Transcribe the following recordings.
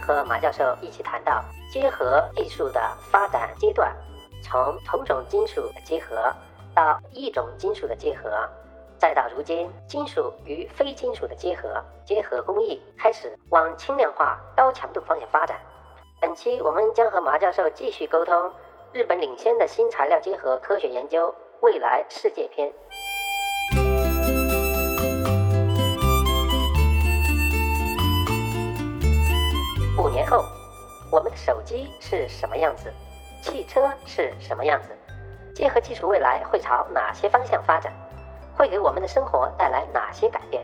和马教授一起谈到。结合技术的发展阶段，从同种金属的结合到异种金属的结合，再到如今金属与非金属的结合，结合工艺开始往轻量化、高强度方向发展。本期我们将和马教授继续沟通日本领先的新材料结合科学研究未来世界篇。年后。我们的手机是什么样子？汽车是什么样子？结合技术未来会朝哪些方向发展？会给我们的生活带来哪些改变？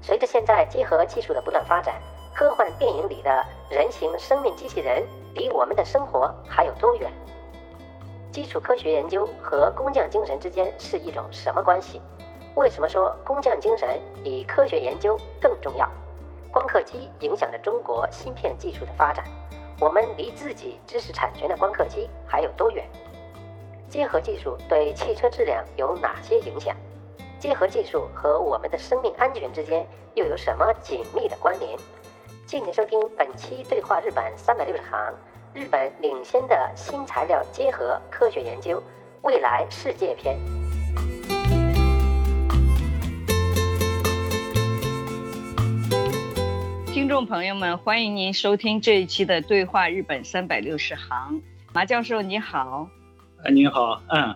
随着现在结合技术的不断发展，科幻电影里的人形生命机器人离我们的生活还有多远？基础科学研究和工匠精神之间是一种什么关系？为什么说工匠精神比科学研究更重要？光刻机影响着中国芯片技术的发展。我们离自己知识产权的光刻机还有多远？结合技术对汽车质量有哪些影响？结合技术和我们的生命安全之间又有什么紧密的关联？敬请收听本期《对话日本三百六十行》，日本领先的新材料结合科学研究未来世界篇。听众朋友们，欢迎您收听这一期的《对话日本三百六十行》。马教授你好，啊，你好，嗯，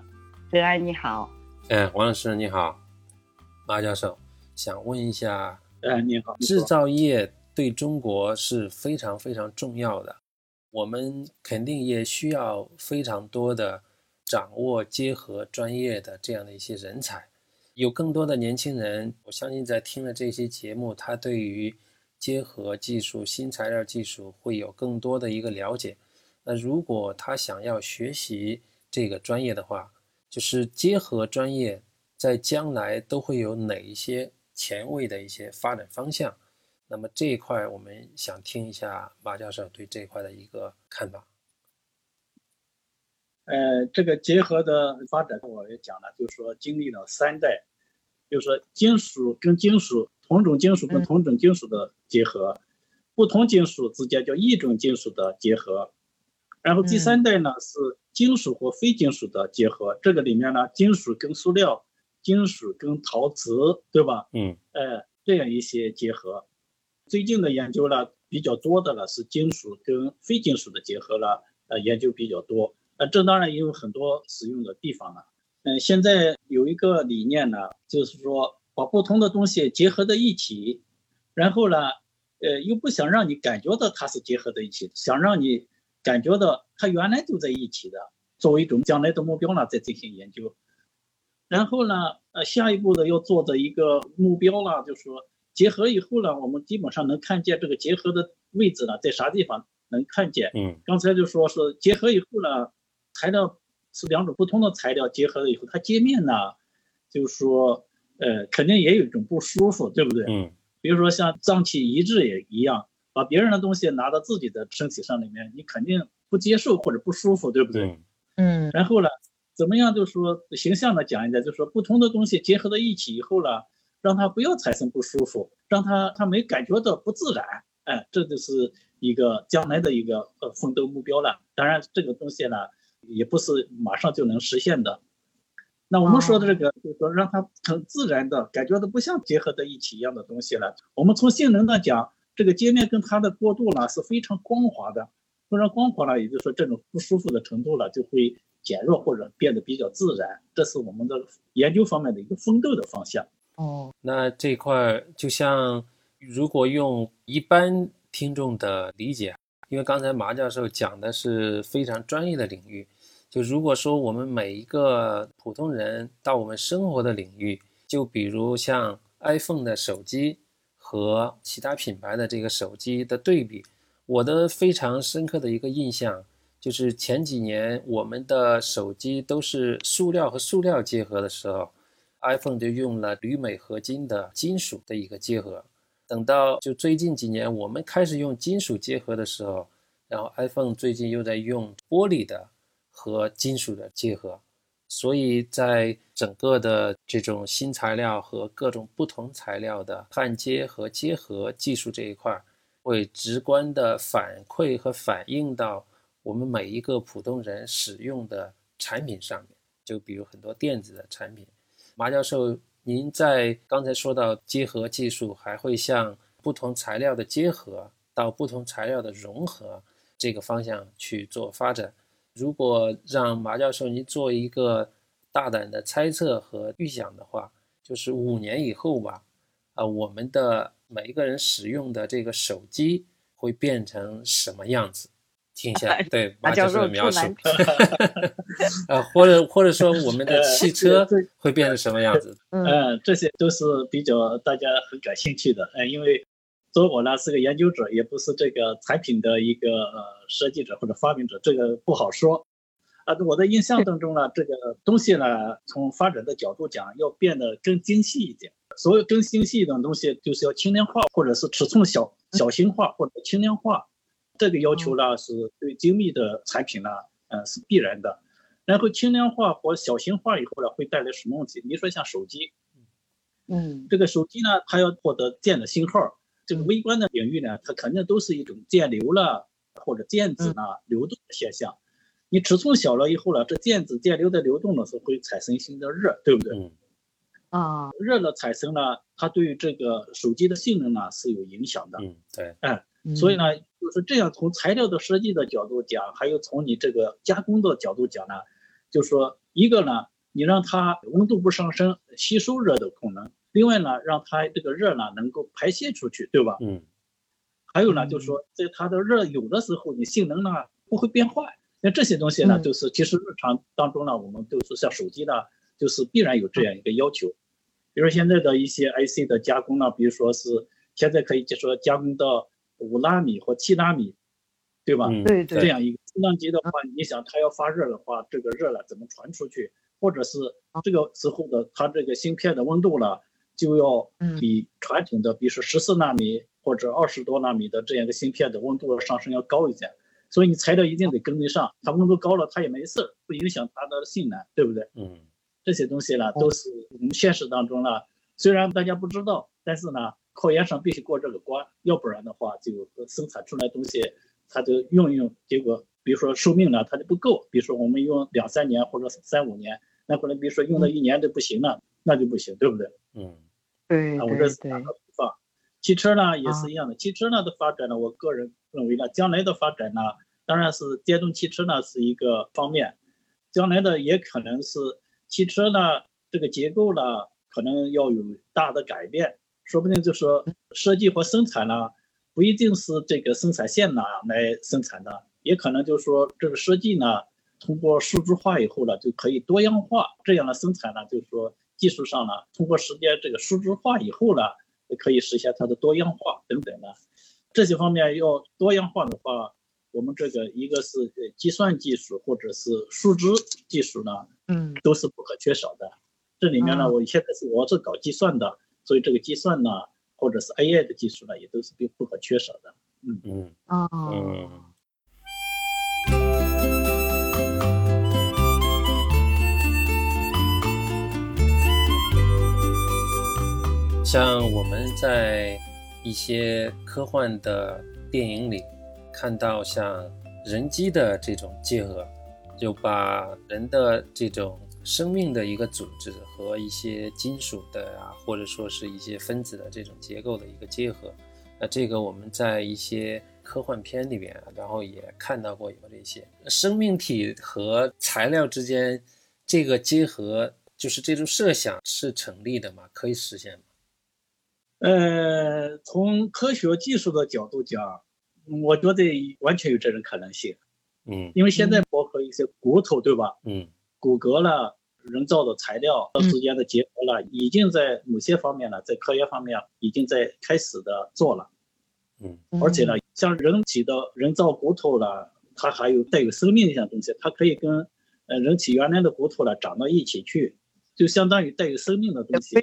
德安你好，嗯，王老师你好，马教授想问一下，哎，你好，制造业对中国是非常非常重要的，我们肯定也需要非常多的掌握结合专业的这样的一些人才，有更多的年轻人，我相信在听了这些节目，他对于结合技术、新材料技术会有更多的一个了解。那如果他想要学习这个专业的话，就是结合专业在将来都会有哪一些前卫的一些发展方向？那么这一块我们想听一下马教授对这一块的一个看法。呃，这个结合的发展我也讲了，就是说经历了三代，就是说金属跟金属。同种金属跟同种金属的结合，不同金属之间叫异种金属的结合，然后第三代呢是金属和非金属的结合。这个里面呢，金属跟塑料、金属跟陶瓷，对吧？嗯，哎，这样一些结合。最近的研究呢，比较多的了是金属跟非金属的结合了，呃，研究比较多。呃，这当然也有很多使用的地方了。嗯，现在有一个理念呢，就是说。把不同的东西结合在一起，然后呢，呃，又不想让你感觉到它是结合在一起，想让你感觉到它原来就在一起的，作为一种将来的目标呢，再进行研究。然后呢，呃，下一步的要做的一个目标呢，就是说结合以后呢，我们基本上能看见这个结合的位置呢，在啥地方能看见。嗯，刚才就说是结合以后呢，材料是两种不同的材料结合了以后，它界面呢，就是说。呃，肯定也有一种不舒服，对不对？嗯，比如说像脏器移植也一样，把别人的东西拿到自己的身体上里面，你肯定不接受或者不舒服，对不对？嗯。然后呢，怎么样？就是说形象的讲一下，就是说不同的东西结合到一起以后呢，让他不要产生不舒服，让他他没感觉到不自然，哎，这就是一个将来的一个呃奋斗目标了。当然，这个东西呢，也不是马上就能实现的。那我们说的这个，就是说让它很自然的感觉到不像结合在一起一样的东西了。我们从性能上讲，这个界面跟它的过渡呢是非常光滑的，非常光滑了，也就是说这种不舒服的程度呢就会减弱或者变得比较自然，这是我们的研究方面的一个奋斗的方向。哦，那这块儿就像如果用一般听众的理解，因为刚才马教授讲的是非常专业的领域，就如果说我们每一个普通人到我们生活的领域，就比如像 iPhone 的手机和其他品牌的这个手机的对比，我的非常深刻的一个印象就是前几年我们的手机都是塑料和塑料结合的时候，iPhone 就用了铝镁合金的金属的一个结合。等到就最近几年我们开始用金属结合的时候，然后 iPhone 最近又在用玻璃的和金属的结合。所以在整个的这种新材料和各种不同材料的焊接和结合技术这一块，会直观的反馈和反映到我们每一个普通人使用的产品上面。就比如很多电子的产品，马教授，您在刚才说到结合技术，还会向不同材料的结合到不同材料的融合这个方向去做发展。如果让马教授您做一个大胆的猜测和预想的话，就是五年以后吧，啊，我们的每一个人使用的这个手机会变成什么样子？听一下，对马教授的描述，啊，或者或者说我们的汽车 会变成什么样子？嗯，这些都是比较大家很感兴趣的，嗯，因为。所以我呢是个研究者，也不是这个产品的一个呃设计者或者发明者，这个不好说。啊，我的印象当中呢，这个东西呢，从发展的角度讲，要变得更精细一点。所有更精细的东西，就是要轻量化，或者是尺寸小小型化或者轻量化。这个要求呢，是对精密的产品呢，嗯，是必然的。然后轻量化或小型化以后呢，会带来什么问题？你说像手机，嗯，这个手机呢，它要获得电的信号。这个微观的领域呢，它肯定都是一种电流了或者电子呢流动的现象。你尺寸小了以后呢，这电子电流的流动呢是会产生新的热，对不对？嗯。啊，热的产生呢，它对于这个手机的性能呢是有影响的。嗯，对。哎，所以呢，就是这样从材料的设计的角度讲，还有从你这个加工的角度讲呢，就说一个呢，你让它温度不上升，吸收热的功能。另外呢，让它这个热呢能够排泄出去，对吧？嗯。还有呢，就是说，在它的热有的时候，你性能呢不会变坏。那这些东西呢，就是其实日常当中呢，我们就是像手机呢，就是必然有这样一个要求。比如现在的一些 IC 的加工呢，比如说是现在可以就说加工到五纳米或七纳米，对吧？对对。这样一个数量级的话，你想它要发热的话，这个热了怎么传出去？或者是这个时候的它这个芯片的温度了？就要比传统的，比如说十四纳米或者二十多纳米的这样一个芯片的温度上升要高一点，所以你材料一定得跟得上。它温度高了，它也没事，不影响它的性能，对不对？嗯，这些东西呢，都是我们现实当中呢，虽然大家不知道，但是呢，考研上必须过这个关，要不然的话，就生产出来东西，它就用用，结果比如说寿命呢，它就不够。比如说我们用两三年或者三五年，那可能比如说用了一年就不行了，那就不行，对不对？嗯。对，我这是打个比方，汽车呢也是一样的。汽车呢的发展呢，我个人认为呢，将来的发展呢，当然是电动汽车呢是一个方面，将来的也可能是汽车呢这个结构呢可能要有大的改变，说不定就说设计和生产呢不一定是这个生产线呢来生产的，也可能就是说这个设计呢通过数字化以后呢就可以多样化，这样的生产呢就是说。技术上呢，通过时间这个数字化以后呢，可以实现它的多样化等等呢。这些方面要多样化的话，我们这个一个是计算技术或者是数字技术呢，嗯，都是不可缺少的。这里面呢，我现在是我是搞计算的，所以这个计算呢，或者是 AI 的技术呢，也都是必不可缺少的。嗯嗯哦像我们在一些科幻的电影里看到，像人机的这种结合，就把人的这种生命的一个组织和一些金属的啊，或者说是一些分子的这种结构的一个结合。那这个我们在一些科幻片里边，然后也看到过有这些生命体和材料之间这个结合，就是这种设想是成立的吗？可以实现？呃，从科学技术的角度讲，我觉得完全有这种可能性。嗯因为现在包括一些骨头，对吧？嗯骨骼了，人造的材料之间的结合了，已经在某些方面呢，在科学方面已经在开始的做了。嗯而且呢，像人体的人造骨头了，它还有带有生命的一些东西，它可以跟呃人体原来的骨头了长到一起去，就相当于带有生命的东西。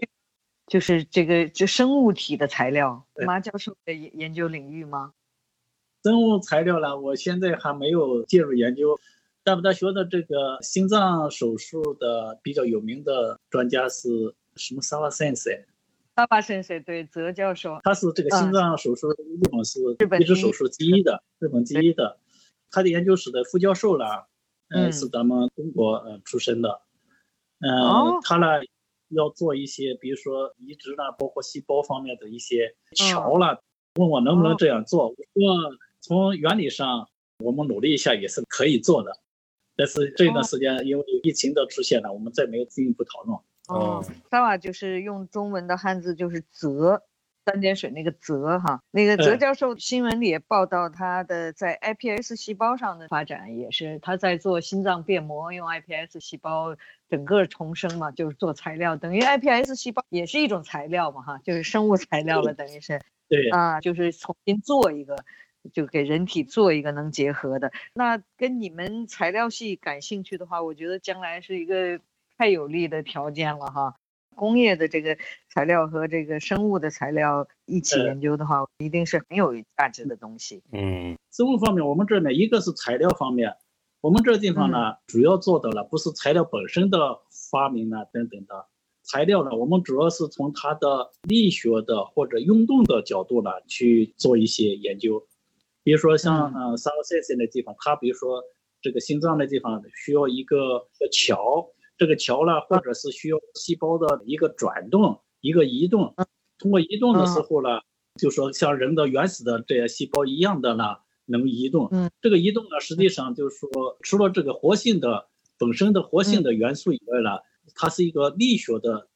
就是这个就生物体的材料，对马教授的研研究领域吗？生物材料呢，我现在还没有介入研究。大不大学的这个心脏手术的比较有名的专家是什么萨瓦先生？巴巴先生对泽教授，他是这个心脏手术日本是日本手术第一的，日本第一的。他的研究室的副教授呢，嗯嗯，是咱们中国呃出身的，嗯、哦他呢要做一些，比如说移植啦，包括细胞方面的一些桥啦，问我能不能这样做。我说从原理上，我们努力一下也是可以做的。但是这段时间因为疫情的出现呢，我们再没有进一步讨论。哦哦，萨瓦就是用中文的汉字就是泽，三点水那个泽哈。那个泽嗯教授新闻里也报道他的在 iPS 细胞上的发展，也是他在做心脏变膜，用 iPS 细胞整个重生嘛，就是做材料，等于 iPS 细胞也是一种材料嘛哈，就是生物材料了，等于是对，啊，就是重新做一个。就给人体做一个能结合的，那跟你们材料系感兴趣的话，我觉得将来是一个太有利的条件了哈。工业的这个材料和这个生物的材料一起呃研究的话，一定是很有价值的东西。嗯。生物方面，我们这呢，一个是材料方面，我们这地方呢，主要做的了不是材料本身的发明啊等等的，材料呢，我们主要是从它的力学的或者运动的角度呢去做一些研究，比如说像呃萨罗塞塞那地方，它比如说这个心脏的地方需要一个桥，这个桥呢，或者是需要细胞的一个转动、一个移动，通过移动的时候呢，就说像人的原始的这些细胞一样的呢，能移动。嗯，这个移动呢，实际上就是说，除了这个活性的本身的活性的元素以外呢，它是一个力学的，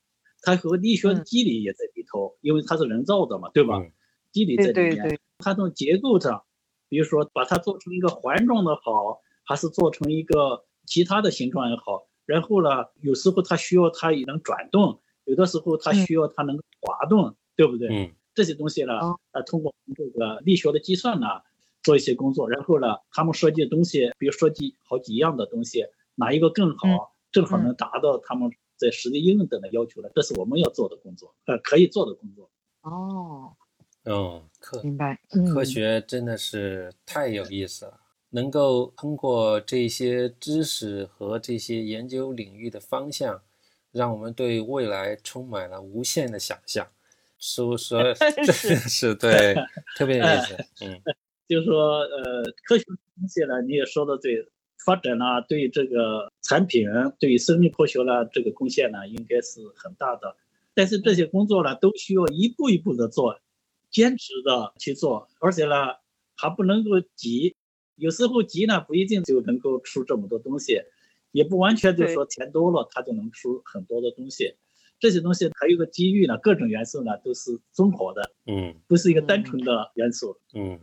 它和力学的机理也在里头，因为它是人造的嘛，对吧？嗯机理在里面，对对对，它从结构上，比如说把它做成一个环状的好，还是做成一个其他的形状也好，然后呢，有时候它需要它也能转动，有的时候它需要它能滑动，对不对？嗯这些东西呢哦，呃，通过这个力学的计算呢，做一些工作，然后呢，他们设计的东西，比如设计好几样的东西，哪一个更好，正好能达到他们在实际应用的要求了，这是我们要做的工作，呃，可以做的工作。哦，哦，科明白。科嗯学真的是太有意思了，能够通过这些知识和这些研究领域的方向，让我们对未来充满了无限的想象。说说真 的是 对，特别有意思。嗯就是说，呃，科学东西呢，你也说的对，发展呢，对这个产品，对生命科学呢，这个贡献呢，应该是很大的。但是这些工作呢，都需要一步一步的做，坚持的去做，而且呢，还不能够急。有时候急呢，不一定就能够出这么多东西，也不完全就说钱多了，它就能出很多的东西。这些东西还有个机遇呢，各种元素呢都是综合的，嗯不是一个单纯的元素。嗯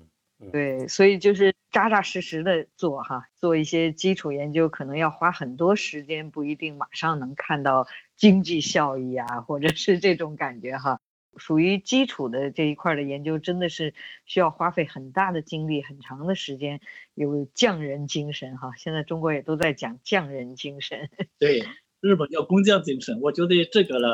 对，所以就是扎扎实实的做哈，做一些基础研究，可能要花很多时间，不一定马上能看到经济效益啊，或者是这种感觉哈。属于基础的这一块的研究，真的是需要花费很大的精力、很长的时间，有匠人精神哈。现在中国也都在讲匠人精神。对，日本叫工匠精神，我觉得这个呢，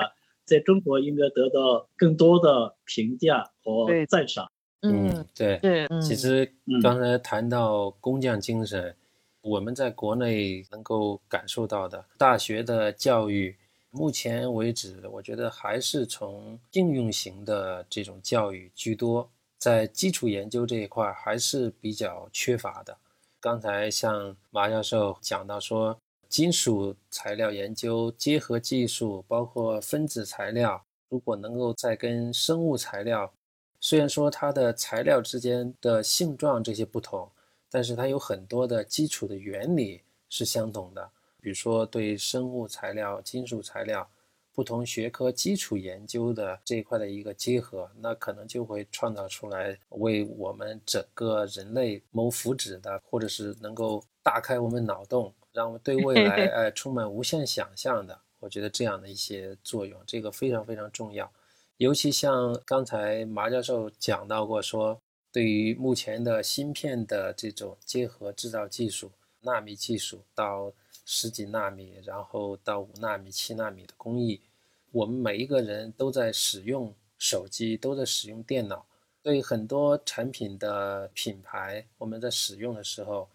在中国应该得到更多的评价和对赞赏。嗯，对。是，嗯，其实嗯刚才谈到工匠精神，我们在国内能够感受到的大学的教育，目前为止，我觉得还是从应用型的这种教育居多，在基础研究这一块还是比较缺乏的。刚才像马教授讲到说，金属材料研究、结合技术，包括分子材料，如果能够再跟生物材料虽然说它的材料之间的性状这些不同，但是它有很多的基础的原理是相同的。比如说对生物材料、金属材料不同学科基础研究的这一块的一个结合，那可能就会创造出来为我们整个人类谋福祉的，或者是能够大开我们脑洞，让我们对未来呃 充满无限想象的。我觉得这样的一些作用，这个非常非常重要。尤其像刚才马教授讲到过，说对于目前的芯片的这种结合制造技术，纳米技术到十几纳米，然后到五纳米、七纳米的工艺，我们每一个人都在使用手机，都在使用电脑，对很多产品的品牌，我们在使用的时候，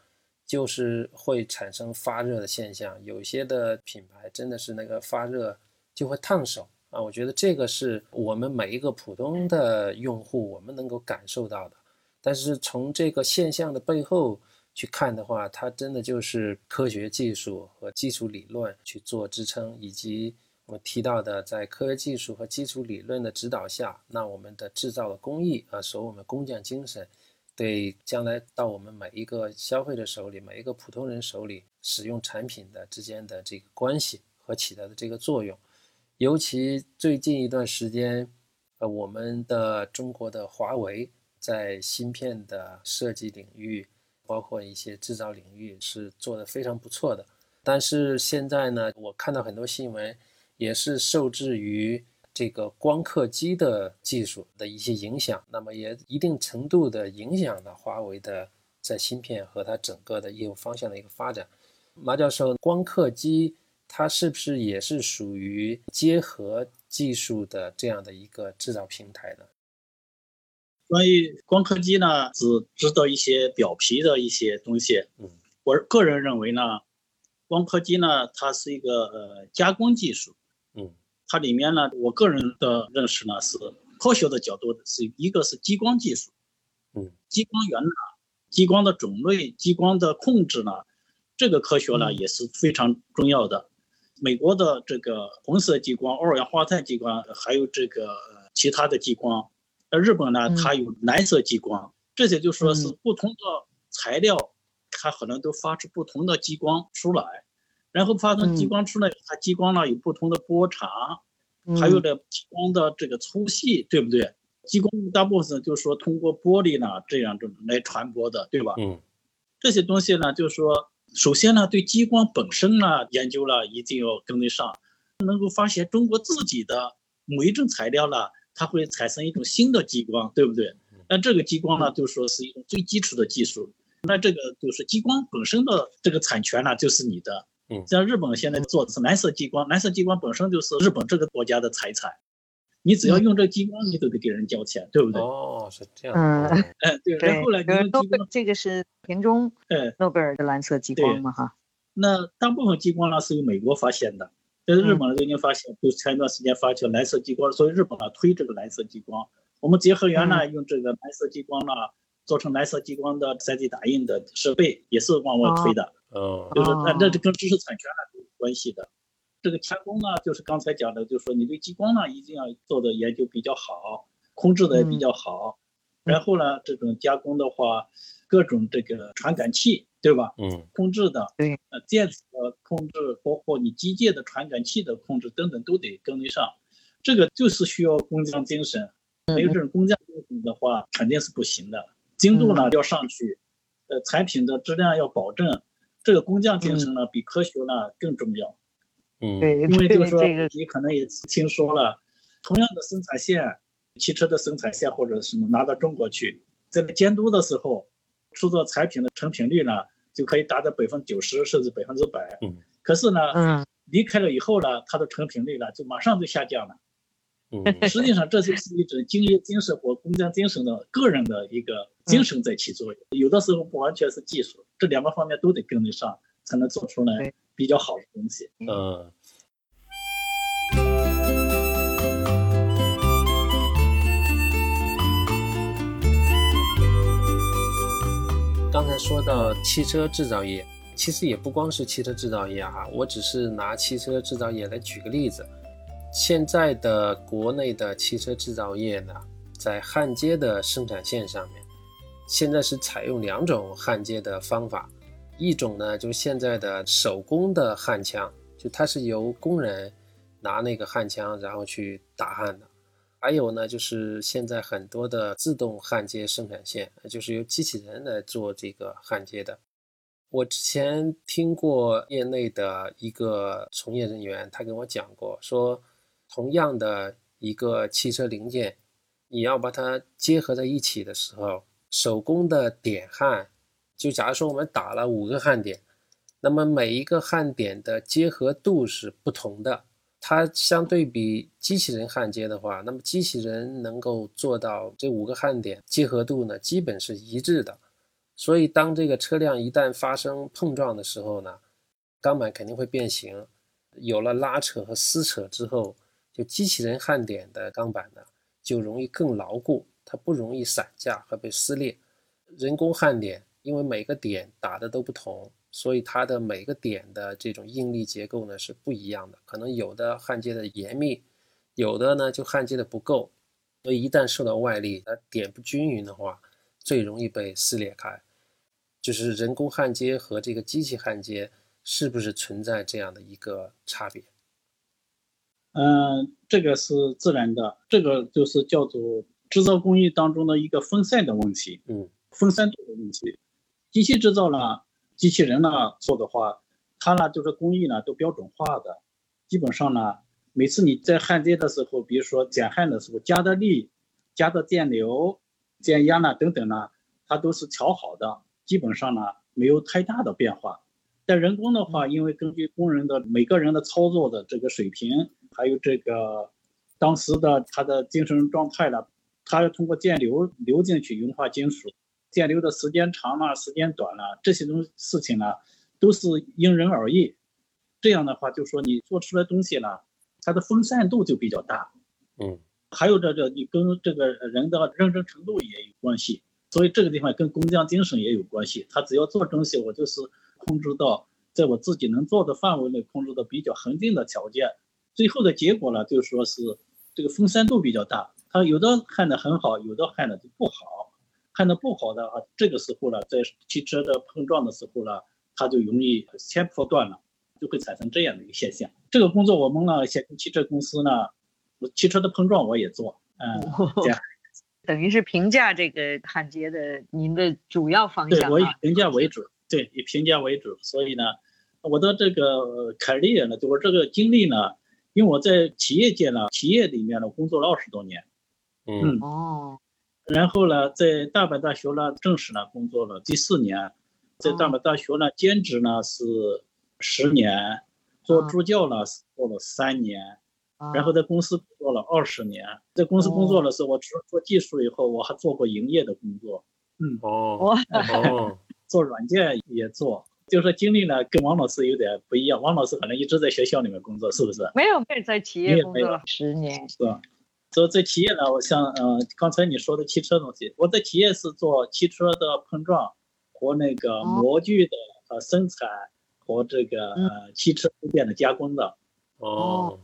就是会产生发热的现象。有些的品牌真的是那个发热就会烫手。啊，我觉得这个是我们每一个普通的用户我们能够感受到的。但是从这个现象的背后去看的话，它真的就是科学技术和基础理论去做支撑，以及我们提到的在科学技术和基础理论的指导下，那我们的制造的工艺啊，所我们工匠精神，对将来到我们每一个消费者手里，每一个普通人手里使用产品的之间的这个关系和起到的这个作用。尤其最近一段时间，呃，我们的中国的华为在芯片的设计领域，包括一些制造领域是做的非常不错的。但是现在呢，我看到很多新闻，也是受制于这个光刻机的技术的一些影响，那么也一定程度的影响了华为的在芯片和它整个的业务方向的一个发展。马教授，光刻机。它是不是也是属于结合技术的这样的一个制造平台呢？关于光刻机呢，只知道一些表皮的一些东西。嗯，我个人认为呢，光刻机呢，它是一个呃加工技术。嗯，它里面呢，我个人的认识呢是科学的角度是一个是激光技术。嗯，激光源呢，激光的种类，激光的控制呢，这个科学呢也是非常重要的。美国的这个红色激光、二氧化碳激光，还有这个其他的激光，呃，日本呢，它有蓝色激光，这些就说是不同的材料，它可能都发出不同的激光出来，然后发出激光出来，它激光呢有不同的波长，还有的激光的这个粗细，对不对？激光大部分就是说通过玻璃呢这样这来传播的，对吧？嗯，这些东西呢，就是说。首先呢，对激光本身呢研究了一定要跟得上，能够发现中国自己的某一种材料呢，它会产生一种新的激光，对不对？那这个激光呢，就说是一种最基础的技术。那这个就是激光本身的这个产权呢，就是你的。嗯，像日本现在做的是蓝色激光，蓝色激光本身就是日本这个国家的财产。你只要用这激光，你都得给人交钱，对不对？哦，是这样。嗯，哎，对。然后呢，这个是田中，哎，诺贝尔的蓝色激光嘛，哈。那大部分激光呢是由美国发现的，但是日本呢已经发现，就前一段时间发现蓝色激光，所以日本呢推这个蓝色激光。我们结合原来用这个蓝色激光呢做成蓝色激光的 3D 打印的设备，也是往外推的。哦。就是那这这跟知识产权呢有关系的。这个加工呢，就是刚才讲的，就是说你对激光呢一定要做的研究比较好，控制的也比较好。然后呢，这种加工的话，各种这个传感器，对吧？嗯。控制的，对。呃，电子的控制，包括你机械的传感器的控制等等，都得跟得上。这个就是需要工匠精神，没有这种工匠精神的话，肯定是不行的。精度呢要上去，呃，产品的质量要保证。这个工匠精神呢，比科学呢更重要。嗯，对，因为就是说，你可能也听说了，同样的生产线，汽车的生产线或者什么拿到中国去，在监督的时候，出作产品的成品率呢，就可以达到百分之九十甚至百分之百。嗯，可是呢，嗯，离开了以后呢，它的成品率呢就马上就下降了。嗯，实际上这就是一种敬业精神和工匠精神的个人的一个精神在起作用。有的时候不完全是技术，这两个方面都得跟得上，才能做出来。比较好的东西，嗯。刚说到汽车制造业，其实也不光是汽车制造业哈，我只是拿汽车制造业来举个例子。现在的国内的汽车制造业呢，在焊接的生产线上面，现在是采用两种焊接的方法，一种呢就是现在的手工的焊枪，就它是由工人拿那个焊枪然后去打焊的。还有呢，就是现在很多的自动焊接生产线，就是由机器人来做这个焊接的。我之前听过业内的一个从业人员，他跟我讲过，说同样的一个汽车零件，你要把它结合在一起的时候，手工的点焊，就假如说我们打了五个焊点，那么每一个焊点的结合度是不同的。它相对比机器人焊接的话，那么机器人能够做到这五个焊点结合度呢，基本是一致的。所以当这个车辆一旦发生碰撞的时候呢，钢板肯定会变形。有了拉扯和撕扯之后，就机器人焊点的钢板呢，就容易更牢固，它不容易散架和被撕裂。人工焊点，因为每个点打的都不同。所以它的每个点的这种应力结构呢是不一样的，可能有的焊接的严密，有的呢就焊接的不够，所以一旦受到外力，它点不均匀的话，最容易被撕裂开。就是人工焊接和这个机器焊接是不是存在这样的一个差别？嗯，这个是自然的，这个就是叫做制造工艺当中的一个分散的问题，嗯，分散度的问题。机器制造呢？机器人呢做的话，它呢就是工艺呢都标准化的，基本上呢，每次你在焊接的时候，比如说减焊的时候加的力、加的电流、电压呢等等呢，它都是调好的，基本上呢没有太大的变化。但人工的话，因为根据工人的每个人的操作的这个水平，还有这个当时的他的精神状态呢，他要通过电流流进去融化金属。电流的时间长了，时间短了，这些东事情呢，都是因人而异。这样的话，就说你做出来东西呢，它的分散度就比较大。嗯，还有这个，你跟这个人的认真程度也有关系。所以这个地方跟工匠精神也有关系。他只要做东西，我就是控制到在我自己能做的范围内，控制的比较恒定的条件。最后的结果呢，就说是这个分散度比较大。他有的焊的很好，有的焊的就不好。焊的不好的啊，这个时候呢，在汽车的碰撞的时候呢，它就容易先破断了，就会产生这样的一个现象。这个工作我们呢，先汽车公司呢，汽车的碰撞我也做，嗯，这样，等于是评价这个焊接的您的主要方向。对我以评价为主，对，以评价为主。所以呢，我的这个凯利呢，就我这个经历呢，因为我在企业界呢，企业里面呢工作了二十多年，嗯哦。然后呢，在大阪大学呢正式呢工作了第四年，在大阪大学呢兼职呢是十年，做助教呢是做了三年，然后在公司做了二十年。在公司工作的时候，我除了做技术以后，我还做过营业的工作。嗯哦 哦，做软件也做，就是经历呢跟王老师有点不一样。王老师可能一直在学校里面工作，是不是？没有，没有在企业工作了十年，是吧？所以在企业呢，我像呃刚才你说的汽车东西，我在企业是做汽车的碰撞和那个模具的呃生产和这个呃汽车部件的加工的。哦，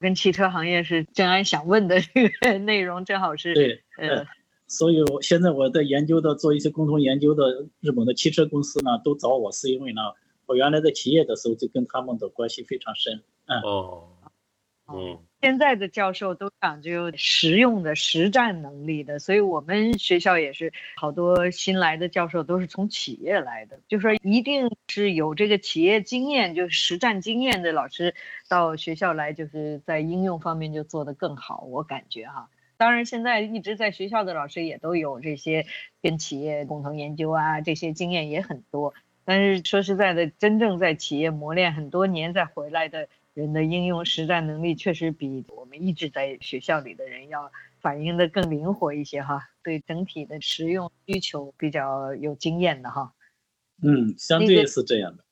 跟汽车行业是正安想问的这个 内容，正好是对，呃，所以我现在我在研究的做一些共同研究的日本的汽车公司呢，都找我是因为呢，我原来在企业的时候就跟他们的关系非常深。嗯。哦。嗯，现在的教授都讲究实用的实战能力的，所以我们学校也是好多新来的教授都是从企业来的，就说一定是有这个企业经验，就是实战经验的老师到学校来，就是在应用方面就做得更好。我感觉哈，当然现在一直在学校的老师也都有这些跟企业共同研究啊，这些经验也很多。但是说实在的，真正在企业磨练很多年再回来的。人的应用实战能力确实比我们一直在学校里的人要反应的更灵活一些哈，对整体的实用需求比较有经验的哈。嗯，相对是这样的。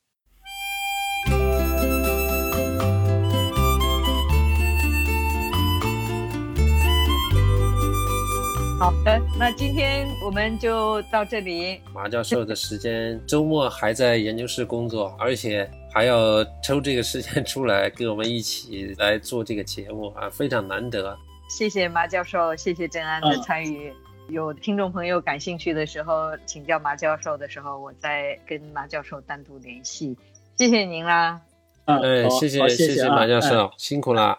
好的，那今天我们就到这里。马教授的时间周末还在研究室工作，而且。还要抽这个时间出来跟我们一起来做这个节目 啊，非常难得。谢谢马教授，谢谢郑安的参与。有听众朋友感兴趣的时候，请教马教授的时候，我再跟马教授单独联系。谢谢您啦。哎，谢谢谢谢马教授，辛苦啦。